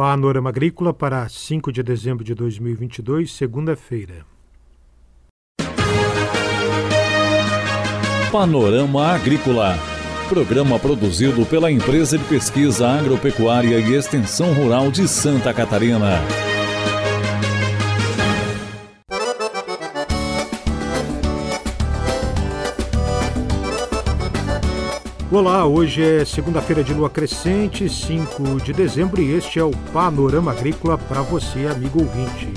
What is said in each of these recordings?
Panorama Agrícola para 5 de dezembro de 2022, segunda-feira. Panorama Agrícola. Programa produzido pela Empresa de Pesquisa Agropecuária e Extensão Rural de Santa Catarina. Olá, hoje é segunda-feira de lua crescente, 5 de dezembro, e este é o Panorama Agrícola para você, amigo ouvinte.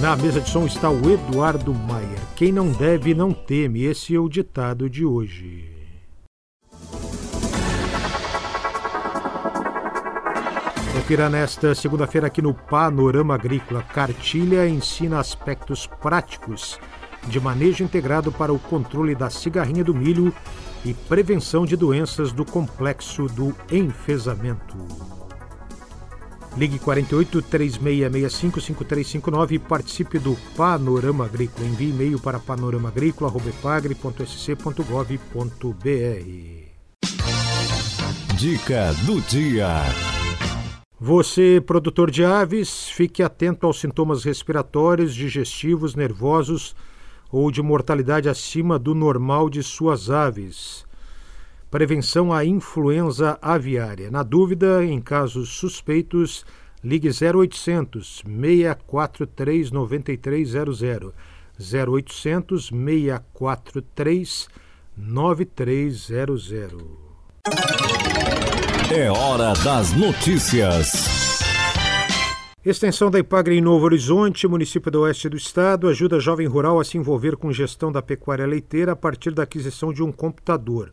Na mesa de som está o Eduardo Maier. Quem não deve, não teme. Esse é o ditado de hoje. Confira nesta segunda-feira aqui no Panorama Agrícola. Cartilha ensina aspectos práticos de manejo integrado para o controle da cigarrinha do milho e prevenção de doenças do complexo do enfesamento. Ligue 48 3665 5359 e participe do Panorama Agrícola. Envie e-mail para panoramaagrícola.pagre.sc.gov.br. Dica do dia. Você, produtor de aves, fique atento aos sintomas respiratórios, digestivos, nervosos ou de mortalidade acima do normal de suas aves. Prevenção à influenza aviária. Na dúvida, em casos suspeitos, ligue 0800 643 9300. 0800 643 9300. É hora das notícias. Extensão da Ipagre em Novo Horizonte, município do oeste do estado, ajuda jovem rural a se envolver com gestão da pecuária leiteira a partir da aquisição de um computador.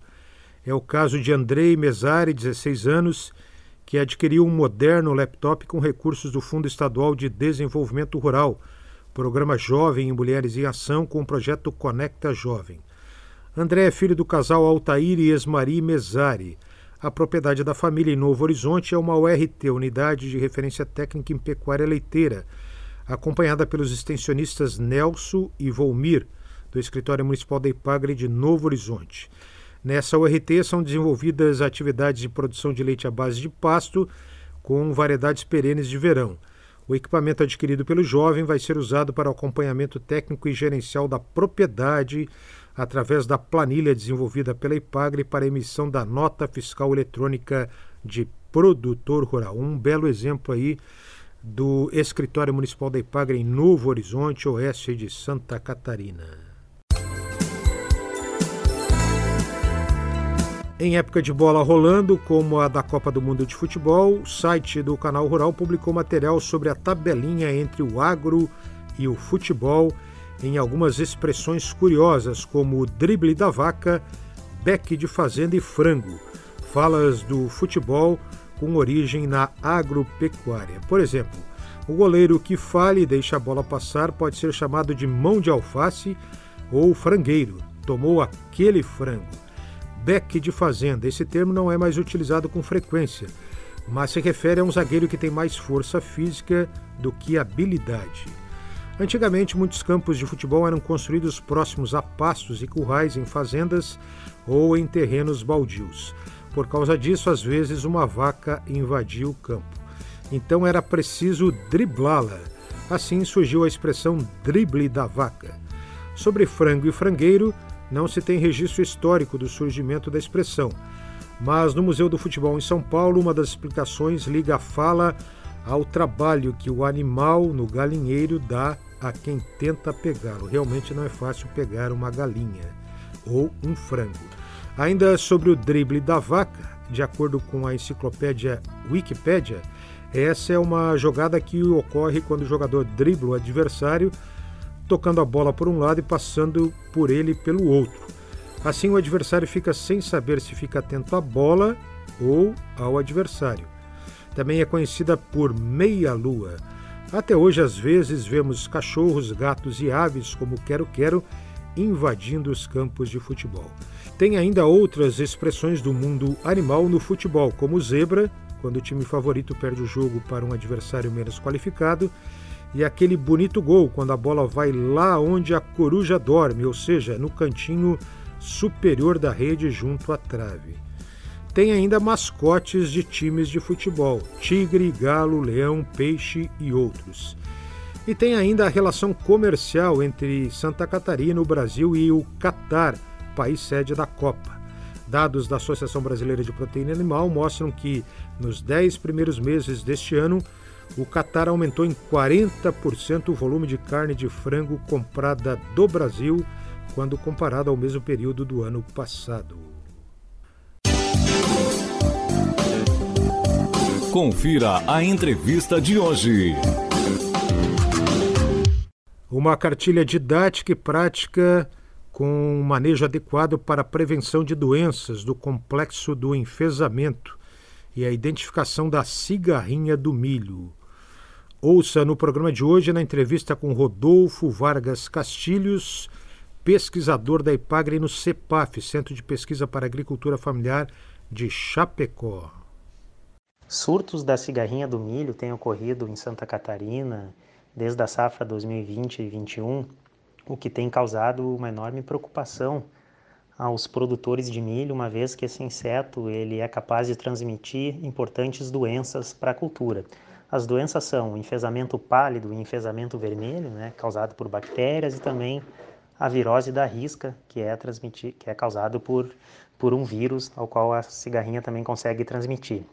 É o caso de Andrei Mesari, 16 anos, que adquiriu um moderno laptop com recursos do Fundo Estadual de Desenvolvimento Rural, programa Jovem em Mulheres em Ação com o projeto Conecta Jovem. André é filho do casal Altair e Esmari Mesari. A propriedade da família em Novo Horizonte é uma URT, Unidade de Referência Técnica em Pecuária Leiteira, acompanhada pelos extensionistas Nelson e Volmir, do Escritório Municipal da Ipagre de Novo Horizonte. Nessa URT são desenvolvidas atividades de produção de leite à base de pasto, com variedades perenes de verão. O equipamento adquirido pelo jovem vai ser usado para o acompanhamento técnico e gerencial da propriedade, através da planilha desenvolvida pela IPAGRE para emissão da nota fiscal eletrônica de produtor rural. Um belo exemplo aí do escritório municipal da IPAGRE em Novo Horizonte, oeste de Santa Catarina. Em época de bola rolando, como a da Copa do Mundo de Futebol, o site do Canal Rural publicou material sobre a tabelinha entre o agro e o futebol em algumas expressões curiosas, como drible da vaca, beque de fazenda e frango, falas do futebol com origem na agropecuária. Por exemplo, o goleiro que fale e deixa a bola passar pode ser chamado de mão de alface ou frangueiro, tomou aquele frango. Beque de fazenda, esse termo não é mais utilizado com frequência, mas se refere a um zagueiro que tem mais força física do que habilidade. Antigamente, muitos campos de futebol eram construídos próximos a pastos e currais em fazendas ou em terrenos baldios. Por causa disso, às vezes uma vaca invadia o campo. Então era preciso driblá-la. Assim surgiu a expressão drible da vaca. Sobre frango e frangueiro, não se tem registro histórico do surgimento da expressão. Mas no Museu do Futebol em São Paulo, uma das explicações liga a fala ao trabalho que o animal no galinheiro dá a quem tenta pegá-lo. Realmente não é fácil pegar uma galinha ou um frango. Ainda sobre o drible da vaca, de acordo com a enciclopédia Wikipédia, essa é uma jogada que ocorre quando o jogador dribla o adversário, tocando a bola por um lado e passando por ele pelo outro. Assim, o adversário fica sem saber se fica atento à bola ou ao adversário. Também é conhecida por meia-lua até hoje, às vezes, vemos cachorros, gatos e aves como quero-quero invadindo os campos de futebol. Tem ainda outras expressões do mundo animal no futebol, como zebra, quando o time favorito perde o jogo para um adversário menos qualificado, e aquele bonito gol quando a bola vai lá onde a coruja dorme, ou seja, no cantinho superior da rede junto à trave. Tem ainda mascotes de times de futebol: tigre, galo, leão, peixe e outros. E tem ainda a relação comercial entre Santa Catarina, o Brasil e o Catar, país sede da Copa. Dados da Associação Brasileira de Proteína Animal mostram que, nos 10 primeiros meses deste ano, o Catar aumentou em 40% o volume de carne de frango comprada do Brasil quando comparado ao mesmo período do ano passado. Confira a entrevista de hoje. Uma cartilha didática e prática com um manejo adequado para a prevenção de doenças do complexo do enfesamento e a identificação da cigarrinha do milho. Ouça no programa de hoje, na entrevista com Rodolfo Vargas Castilhos, pesquisador da IPAGRE no CEPAF, Centro de Pesquisa para Agricultura Familiar de Chapecó. Surtos da cigarrinha do milho têm ocorrido em Santa Catarina desde a safra 2020 e 2021, o que tem causado uma enorme preocupação aos produtores de milho, uma vez que esse inseto ele é capaz de transmitir importantes doenças para a cultura. As doenças são enfesamento pálido e enfesamento vermelho, né, causado por bactérias, e também a virose da risca, que é, transmitir, que é causado por, por um vírus, ao qual a cigarrinha também consegue transmitir.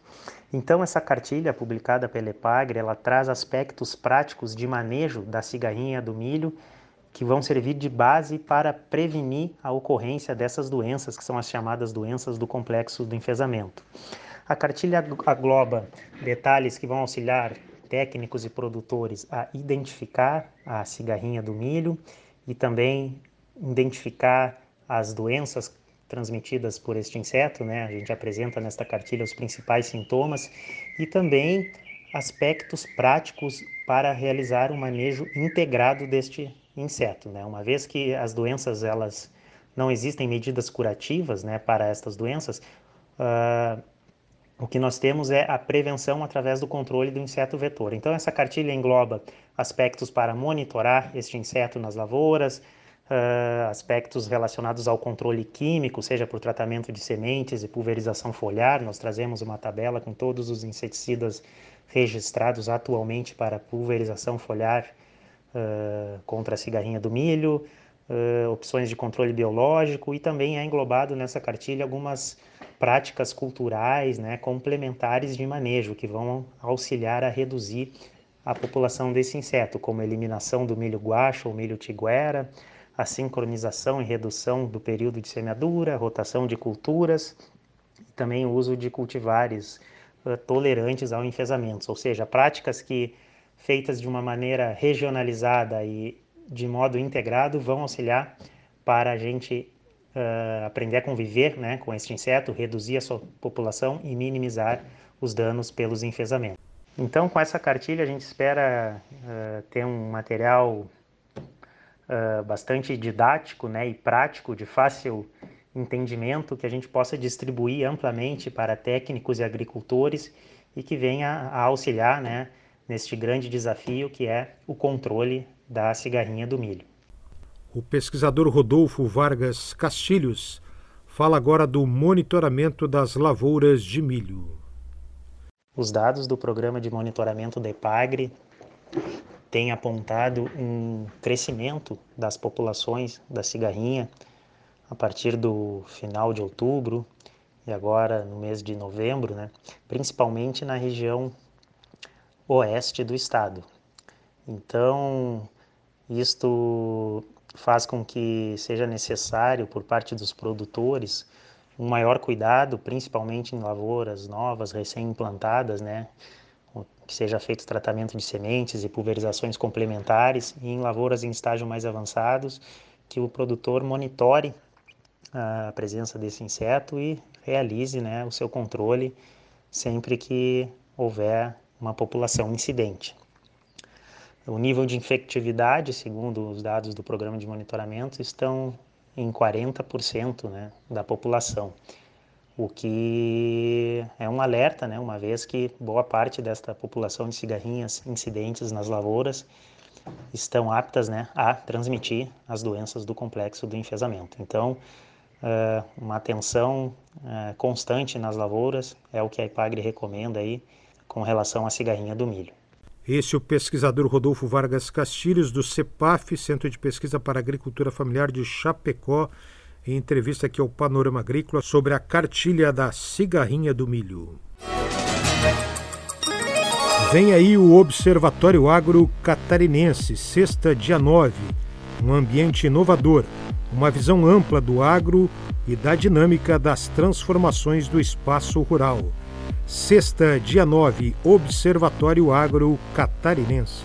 Então, essa cartilha publicada pela Epagre, ela traz aspectos práticos de manejo da cigarrinha do milho que vão servir de base para prevenir a ocorrência dessas doenças, que são as chamadas doenças do complexo do enfesamento. A cartilha agloba detalhes que vão auxiliar técnicos e produtores a identificar a cigarrinha do milho e também identificar as doenças transmitidas por este inseto, né? A gente apresenta nesta cartilha os principais sintomas e também aspectos práticos para realizar um manejo integrado deste inseto, né? Uma vez que as doenças elas não existem medidas curativas, né, para estas doenças, uh, o que nós temos é a prevenção através do controle do inseto vetor. Então, essa cartilha engloba aspectos para monitorar este inseto nas lavouras, uh, aspectos relacionados ao controle químico, seja por tratamento de sementes e pulverização foliar. Nós trazemos uma tabela com todos os inseticidas registrados atualmente para pulverização foliar uh, contra a cigarrinha do milho, uh, opções de controle biológico e também é englobado nessa cartilha algumas práticas culturais né, complementares de manejo que vão auxiliar a reduzir a população desse inseto, como eliminação do milho guacho ou milho tiguera, a sincronização e redução do período de semeadura, rotação de culturas e também o uso de cultivares uh, tolerantes ao enfesamento, ou seja, práticas que feitas de uma maneira regionalizada e de modo integrado vão auxiliar para a gente uh, aprender a conviver né, com este inseto, reduzir a sua população e minimizar os danos pelos enfesamentos. Então, com essa cartilha, a gente espera uh, ter um material uh, bastante didático né, e prático, de fácil entendimento, que a gente possa distribuir amplamente para técnicos e agricultores e que venha a auxiliar né, neste grande desafio que é o controle da cigarrinha do milho. O pesquisador Rodolfo Vargas Castilhos fala agora do monitoramento das lavouras de milho. Os dados do programa de monitoramento da EPAGRE têm apontado um crescimento das populações da cigarrinha a partir do final de outubro e agora no mês de novembro, né? principalmente na região oeste do estado. Então, isto faz com que seja necessário, por parte dos produtores, um maior cuidado, principalmente em lavouras novas, recém-implantadas, né? Que seja feito tratamento de sementes e pulverizações complementares, e em lavouras em estágio mais avançados, que o produtor monitore a presença desse inseto e realize né, o seu controle sempre que houver uma população incidente. O nível de infectividade, segundo os dados do programa de monitoramento, estão em 40% né, da população, o que é um alerta, né, uma vez que boa parte desta população de cigarrinhas incidentes nas lavouras estão aptas né, a transmitir as doenças do complexo do enfesamento. Então, uh, uma atenção uh, constante nas lavouras, é o que a IPAGRE recomenda aí com relação à cigarrinha do milho. Esse é o pesquisador Rodolfo Vargas Castilhos, do CEPAF, Centro de Pesquisa para Agricultura Familiar de Chapecó, em entrevista aqui ao Panorama Agrícola sobre a cartilha da cigarrinha do milho. Vem aí o Observatório Agro Catarinense, sexta, dia 9. Um ambiente inovador, uma visão ampla do agro e da dinâmica das transformações do espaço rural. Sexta, dia 9, Observatório Agro Catarinense.